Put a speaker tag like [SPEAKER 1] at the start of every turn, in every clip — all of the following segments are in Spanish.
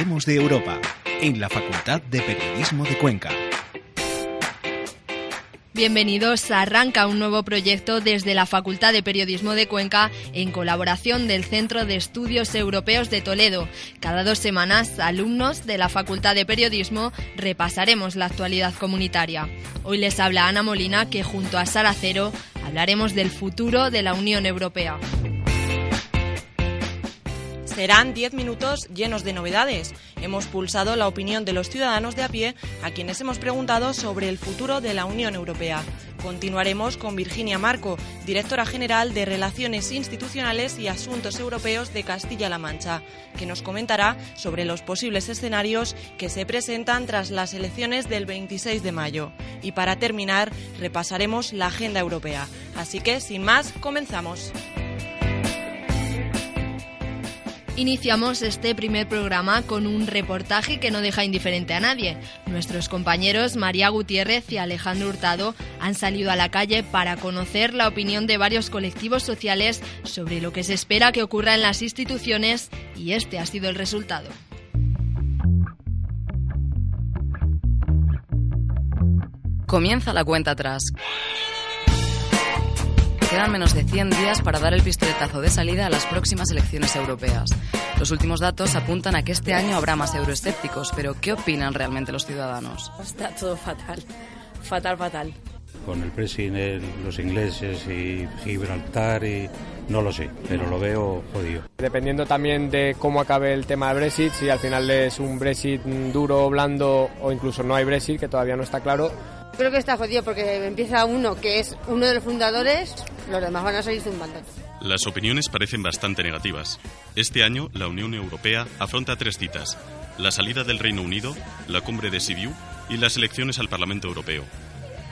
[SPEAKER 1] De Europa en la Facultad de Periodismo de Cuenca.
[SPEAKER 2] Bienvenidos. Arranca un nuevo proyecto desde la Facultad de Periodismo de Cuenca en colaboración del Centro de Estudios Europeos de Toledo. Cada dos semanas, alumnos de la Facultad de Periodismo repasaremos la actualidad comunitaria. Hoy les habla Ana Molina que junto a Sara Cero hablaremos del futuro de la Unión Europea.
[SPEAKER 3] Serán 10 minutos llenos de novedades. Hemos pulsado la opinión de los ciudadanos de a pie a quienes hemos preguntado sobre el futuro de la Unión Europea. Continuaremos con Virginia Marco, directora general de Relaciones Institucionales y Asuntos Europeos de Castilla-La Mancha, que nos comentará sobre los posibles escenarios que se presentan tras las elecciones del 26 de mayo. Y para terminar, repasaremos la agenda europea. Así que, sin más, comenzamos.
[SPEAKER 2] Iniciamos este primer programa con un reportaje que no deja indiferente a nadie. Nuestros compañeros María Gutiérrez y Alejandro Hurtado han salido a la calle para conocer la opinión de varios colectivos sociales sobre lo que se espera que ocurra en las instituciones y este ha sido el resultado.
[SPEAKER 4] Comienza la cuenta atrás. Quedan menos de 100 días para dar el pistoletazo de salida a las próximas elecciones europeas. Los últimos datos apuntan a que este año habrá más euroescépticos, pero ¿qué opinan realmente los ciudadanos?
[SPEAKER 5] Está todo fatal, fatal, fatal.
[SPEAKER 6] Con el Brexit, los ingleses y Gibraltar y no lo sé, pero lo veo jodido.
[SPEAKER 7] Dependiendo también de cómo acabe el tema del Brexit, si al final es un Brexit duro, blando o incluso no hay Brexit, que todavía no está claro,
[SPEAKER 8] Creo que está jodido porque empieza uno que es uno de los fundadores, los demás van a salir zumbando.
[SPEAKER 9] Las opiniones parecen bastante negativas. Este año, la Unión Europea afronta tres citas: la salida del Reino Unido, la cumbre de Sibiu y las elecciones al Parlamento Europeo.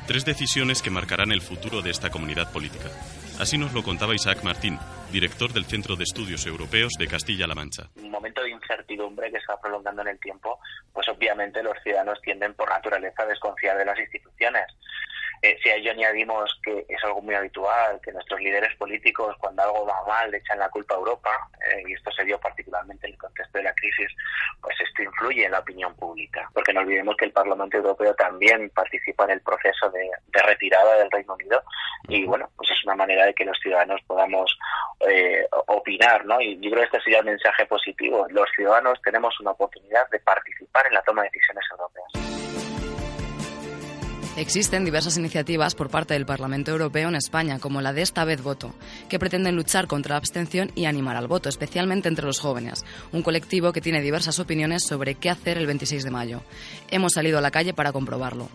[SPEAKER 9] Tres decisiones que marcarán el futuro de esta comunidad política. Así nos lo contaba Isaac Martín, director del Centro de Estudios Europeos de Castilla-La Mancha.
[SPEAKER 10] Un momento de incertidumbre que se va prolongando en el tiempo, pues obviamente los ciudadanos tienden por naturaleza a desconfiar de las instituciones. Eh, si a ello añadimos que es algo muy habitual, que nuestros líderes políticos cuando algo va mal le echan la culpa a Europa, eh, y esto se dio particularmente en el contexto de la crisis, pues esto influye en la opinión pública. Porque no olvidemos que el Parlamento Europeo también participa en el proceso de, de retirada del Reino Unido y bueno, pues es una manera de que los ciudadanos podamos eh, opinar, ¿no? Y yo creo que este sería el mensaje positivo. Los ciudadanos tenemos una oportunidad de participar en la toma de decisiones europeas.
[SPEAKER 4] Existen diversas iniciativas por parte del Parlamento Europeo en España, como la de esta vez voto, que pretenden luchar contra la abstención y animar al voto, especialmente entre los jóvenes, un colectivo que tiene diversas opiniones sobre qué hacer el 26 de mayo. Hemos salido a la calle para comprobarlo.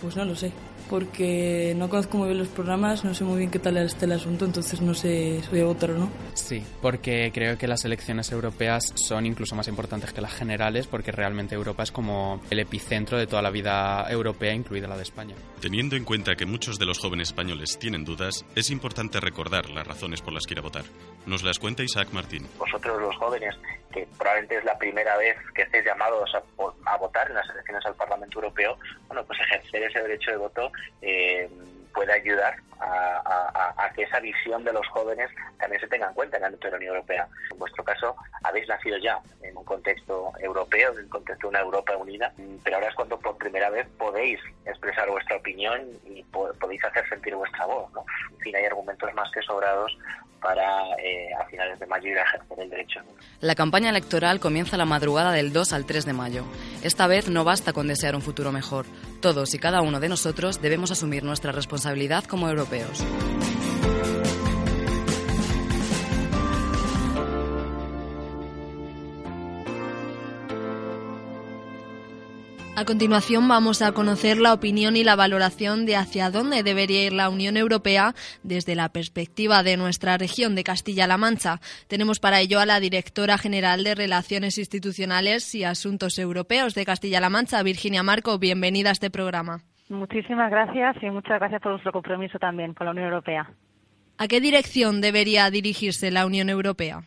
[SPEAKER 5] Pues no lo sé, porque no conozco muy bien los programas, no sé muy bien qué tal está el asunto, entonces no sé si voy a votar o no.
[SPEAKER 11] Sí, porque creo que las elecciones europeas son incluso más importantes que las generales, porque realmente Europa es como el epicentro de toda la vida europea, incluida la de España.
[SPEAKER 9] Teniendo en cuenta que muchos de los jóvenes españoles tienen dudas, es importante recordar las razones por las que ir a votar. Nos las cuenta Isaac Martín.
[SPEAKER 10] Vosotros los jóvenes, que probablemente es la primera vez que estéis llamados a, votar en las elecciones al Parlamento Europeo, bueno, pues ejercer ese derecho de voto eh, puede ayudar a, que esa visión de los jóvenes también se tenga en cuenta en el ámbito de la Unión Europea. En vuestro caso, habéis nacido ya en un contexto europeo, en un contexto de una Europa unida, pero ahora es cuando por primera vez podéis expresar vuestra opinión y podéis hacer sentir vuestra voz. ¿no? En fin, hay argumentos más que sobrados para eh, a finales de mayo ir a ejercer el derecho.
[SPEAKER 4] La campaña electoral comienza la madrugada del 2 al 3 de mayo. Esta vez no basta con desear un futuro mejor. Todos y cada uno de nosotros debemos asumir nuestra responsabilidad como europeos.
[SPEAKER 2] A continuación vamos a conocer la opinión y la valoración de hacia dónde debería ir la Unión Europea desde la perspectiva de nuestra región de Castilla-La Mancha. Tenemos para ello a la directora general de Relaciones Institucionales y Asuntos Europeos de Castilla-La Mancha, Virginia Marco. Bienvenida a este programa.
[SPEAKER 12] Muchísimas gracias y muchas gracias por vuestro compromiso también con la Unión Europea.
[SPEAKER 2] ¿A qué dirección debería dirigirse la Unión Europea?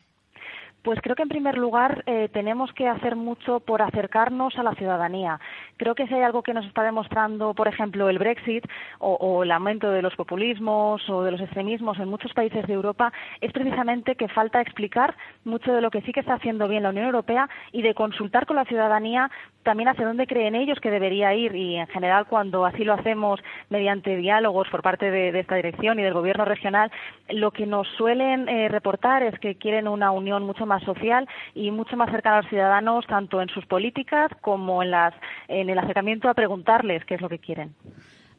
[SPEAKER 12] Pues creo que en primer lugar eh, tenemos que hacer mucho por acercarnos a la ciudadanía. Creo que si hay algo que nos está demostrando, por ejemplo, el Brexit o, el aumento de los populismos o de los extremismos en muchos países de Europa, es precisamente que falta explicar mucho de lo que sí que está haciendo bien la Unión Europea y de consultar con la ciudadanía también hacia dónde creen ellos que debería ir. Y en general cuando así lo hacemos mediante diálogos por parte de, de esta dirección y del gobierno regional, lo que nos suelen eh, reportar es que quieren una unión mucho más social y mucho más cercana a los ciudadanos, tanto en sus políticas como en, las, en el acercamiento a preguntarles qué es lo que quieren.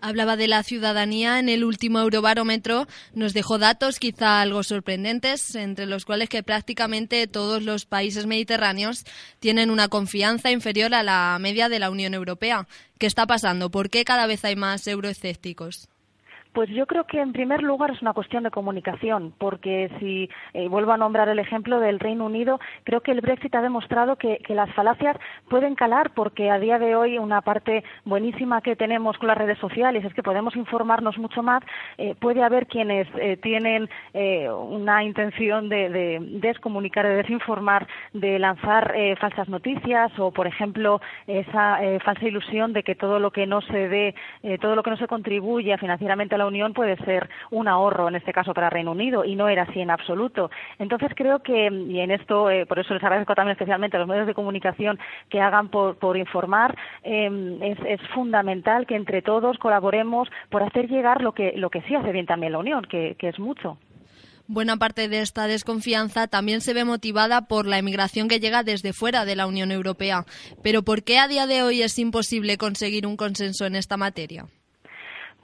[SPEAKER 2] Hablaba de la ciudadanía en el último Eurobarómetro, nos dejó datos quizá algo sorprendentes, entre los cuales que prácticamente todos los países mediterráneos tienen una confianza inferior a la media de la Unión Europea. ¿Qué está pasando? ¿Por qué cada vez hay más euroescépticos?
[SPEAKER 12] Pues yo creo que en primer lugar es una cuestión de comunicación, porque si eh, vuelvo a nombrar el ejemplo del Reino Unido, creo que el Brexit ha demostrado que, las falacias pueden calar, porque a día de hoy una parte buenísima que tenemos con las redes sociales es que podemos informarnos mucho más. Eh, puede haber quienes eh, tienen una intención de, de, descomunicar, de desinformar, de lanzar falsas noticias o, por ejemplo, esa falsa ilusión de que todo lo que no se dé, todo lo que no se contribuye financieramente a la Unión puede ser un ahorro, en este caso para Reino Unido, y no era así en absoluto. Entonces creo que, y en esto, eh, por eso les agradezco también especialmente a los medios de comunicación que hagan por, informar, es, es, fundamental que entre todos colaboremos por hacer llegar lo que, lo que sí hace bien también la Unión, que, que es mucho.
[SPEAKER 2] Buena parte de esta desconfianza también se ve motivada por la emigración que llega desde fuera de la Unión Europea. Pero ¿por qué a día de hoy es imposible conseguir un consenso en esta materia?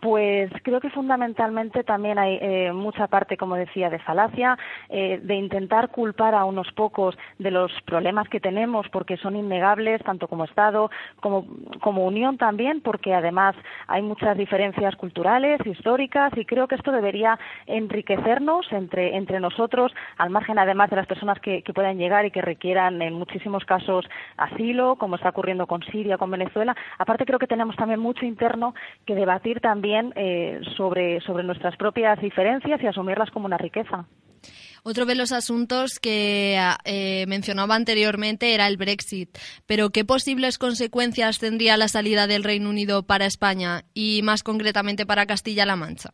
[SPEAKER 12] Pues creo que fundamentalmente también hay eh, mucha parte, como decía, de falacia, eh, de intentar culpar a unos pocos de los problemas que tenemos, porque son innegables, tanto como Estado como, como Unión también, porque además hay muchas diferencias culturales, históricas, y creo que esto debería enriquecernos entre, entre nosotros, al margen además de las personas que, que puedan llegar y que requieran en muchísimos casos asilo, como está ocurriendo con Siria, con Venezuela. Aparte creo que tenemos también mucho interno que debatir también también eh, sobre, sobre nuestras propias diferencias y asumirlas como una riqueza.
[SPEAKER 2] Otro de los asuntos que eh, mencionaba anteriormente era el Brexit. Pero, ¿qué posibles consecuencias tendría la salida del Reino Unido para España y, más concretamente, para Castilla-La Mancha?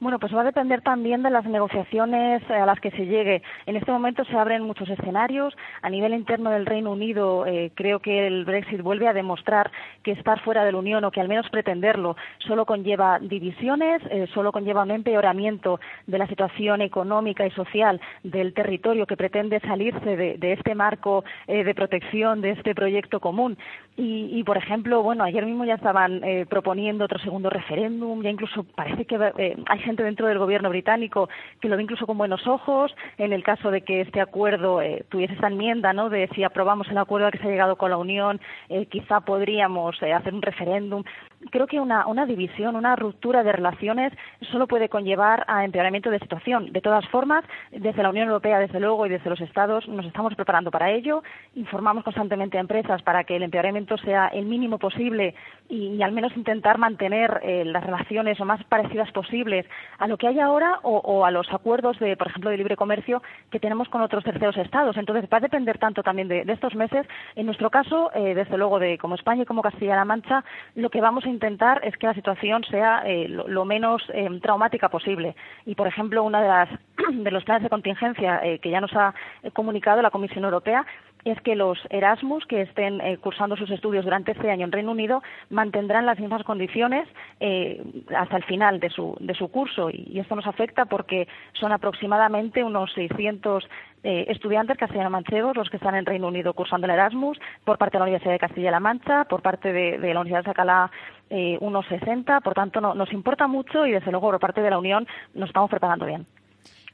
[SPEAKER 12] Bueno, pues va a depender también de las negociaciones a las que se llegue. En este momento se abren muchos escenarios. A nivel interno del Reino Unido, eh, creo que el Brexit vuelve a demostrar que estar fuera de la Unión, o que al menos pretenderlo, solo conlleva divisiones, eh, solo conlleva un empeoramiento de la situación económica y social del territorio que pretende salirse de, este marco eh, de protección, de este proyecto común. Y, y, por ejemplo, bueno, ayer mismo ya estaban eh, proponiendo otro segundo referéndum, ya incluso parece que eh, hay gente dentro del gobierno británico que lo ve incluso con buenos ojos, en el caso de que este acuerdo eh, tuviese esa enmienda, ¿no?, de si aprobamos el acuerdo al que se ha llegado con la Unión, eh, quizá podríamos hacer un referéndum creo que una, una, división, una ruptura de relaciones solo puede conllevar a empeoramiento de situación. De todas formas, desde la Unión Europea, desde luego, y desde los Estados, nos estamos preparando para ello. Informamos constantemente a empresas para que el empeoramiento sea el mínimo posible y, al menos intentar mantener eh, las relaciones lo más parecidas posibles a lo que hay ahora o, o, a los acuerdos, de, por ejemplo, de libre comercio que tenemos con otros terceros Estados. Entonces, va a depender tanto también de, estos meses. En nuestro caso, eh, desde luego, de como España y como Castilla-La Mancha, lo que vamos a intentar es que la situación sea eh, lo, lo, menos traumática posible. Y, por ejemplo, uno de, de los planes de contingencia que ya nos ha comunicado la Comisión Europea es que los Erasmus que estén eh, cursando sus estudios durante este año en Reino Unido mantendrán las mismas condiciones eh, hasta el final de su, de su curso y, esto nos afecta porque son aproximadamente unos 600 eh, estudiantes castellano-manchegos los que están en Reino Unido cursando el Erasmus por parte de la Universidad de Castilla-La Mancha, por parte de, de la Universidad de Sacalá eh, unos 60, por tanto no, nos importa mucho y desde luego por parte de la Unión nos estamos preparando bien.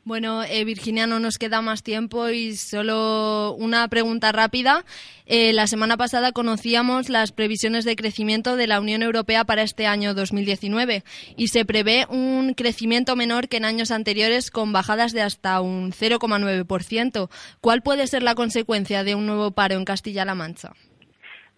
[SPEAKER 2] Bueno, eh, Virginia, no nos queda más tiempo y solo una pregunta rápida. Eh, la semana pasada conocíamos las previsiones de crecimiento de la Unión Europea para este año 2019 y se prevé un crecimiento menor que en años anteriores con bajadas de hasta un 0,9%. ¿Cuál puede ser la consecuencia de un nuevo paro en Castilla-La Mancha?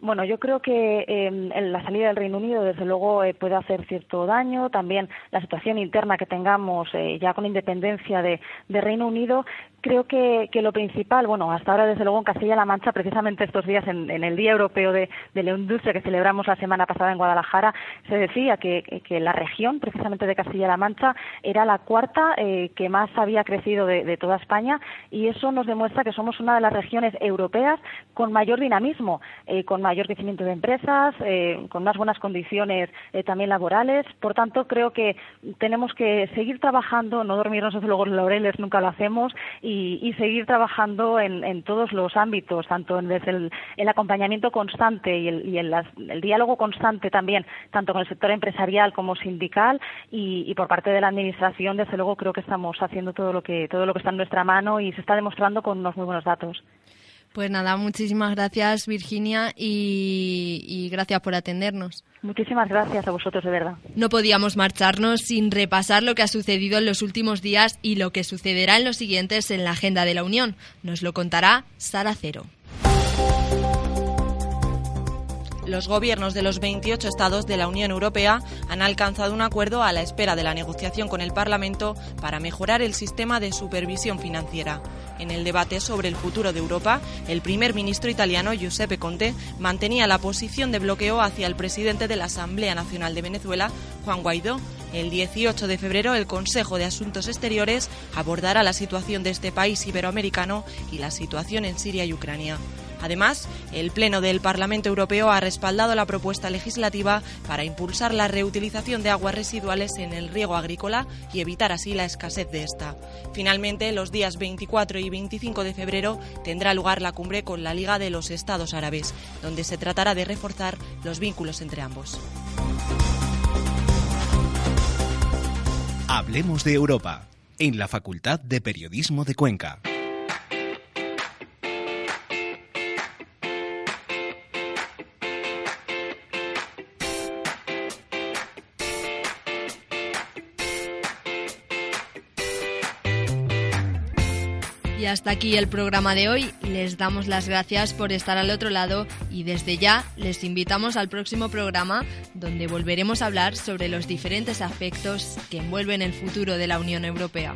[SPEAKER 12] Bueno, yo creo que eh, la salida del Reino Unido, desde luego, eh, puede hacer cierto daño. También la situación interna que tengamos eh, ya con independencia de, de Reino Unido creo que, que, lo principal, bueno, hasta ahora desde luego en Castilla-La Mancha, precisamente estos días en, en el Día Europeo de, de, la Industria que celebramos la semana pasada en Guadalajara, se decía que, que la región, precisamente de Castilla-La Mancha, era la cuarta eh, que más había crecido de, de, toda España y eso nos demuestra que somos una de las regiones europeas con mayor dinamismo, eh, con mayor crecimiento de empresas, eh, con unas buenas condiciones eh, también laborales. Por tanto, creo que tenemos que seguir trabajando, no dormirnos desde luego los laureles, nunca lo hacemos, y, y seguir trabajando en, en, todos los ámbitos, tanto desde el, el acompañamiento constante y, el, y el, diálogo constante también, tanto con el sector empresarial como sindical y, y, por parte de la administración, desde luego creo que estamos haciendo todo lo que todo lo que está en nuestra mano y se está demostrando con unos muy buenos datos.
[SPEAKER 2] Pues nada, muchísimas gracias Virginia y, y, gracias por atendernos.
[SPEAKER 12] Muchísimas gracias a vosotros, de verdad.
[SPEAKER 2] No podíamos marcharnos sin repasar lo que ha sucedido en los últimos días y lo que sucederá en los siguientes en la agenda de la Unión. Nos lo contará Sara Cero
[SPEAKER 3] los gobiernos de los 28 estados de la Unión Europea han alcanzado un acuerdo a la espera de la negociación con el Parlamento para mejorar el sistema de supervisión financiera. En el debate sobre el futuro de Europa, el primer ministro italiano Giuseppe Conte mantenía la posición de bloqueo hacia el presidente de la Asamblea Nacional de Venezuela, Juan Guaidó. El 18 de febrero, el Consejo de Asuntos Exteriores abordará la situación de este país iberoamericano y la situación en Siria y Ucrania. Además, el Pleno del Parlamento Europeo ha respaldado la propuesta legislativa para impulsar la reutilización de aguas residuales en el riego agrícola y evitar así la escasez de esta. Finalmente, los días 24 y 25 de febrero tendrá lugar la cumbre con la Liga de los Estados Árabes, donde se tratará de reforzar los vínculos entre ambos.
[SPEAKER 1] Hablemos de Europa en la Facultad de Periodismo de Cuenca.
[SPEAKER 2] Y hasta aquí el programa de hoy. Les damos las gracias por estar al otro lado y desde ya les invitamos al próximo programa donde volveremos a hablar sobre los diferentes aspectos que envuelven el futuro de la Unión Europea.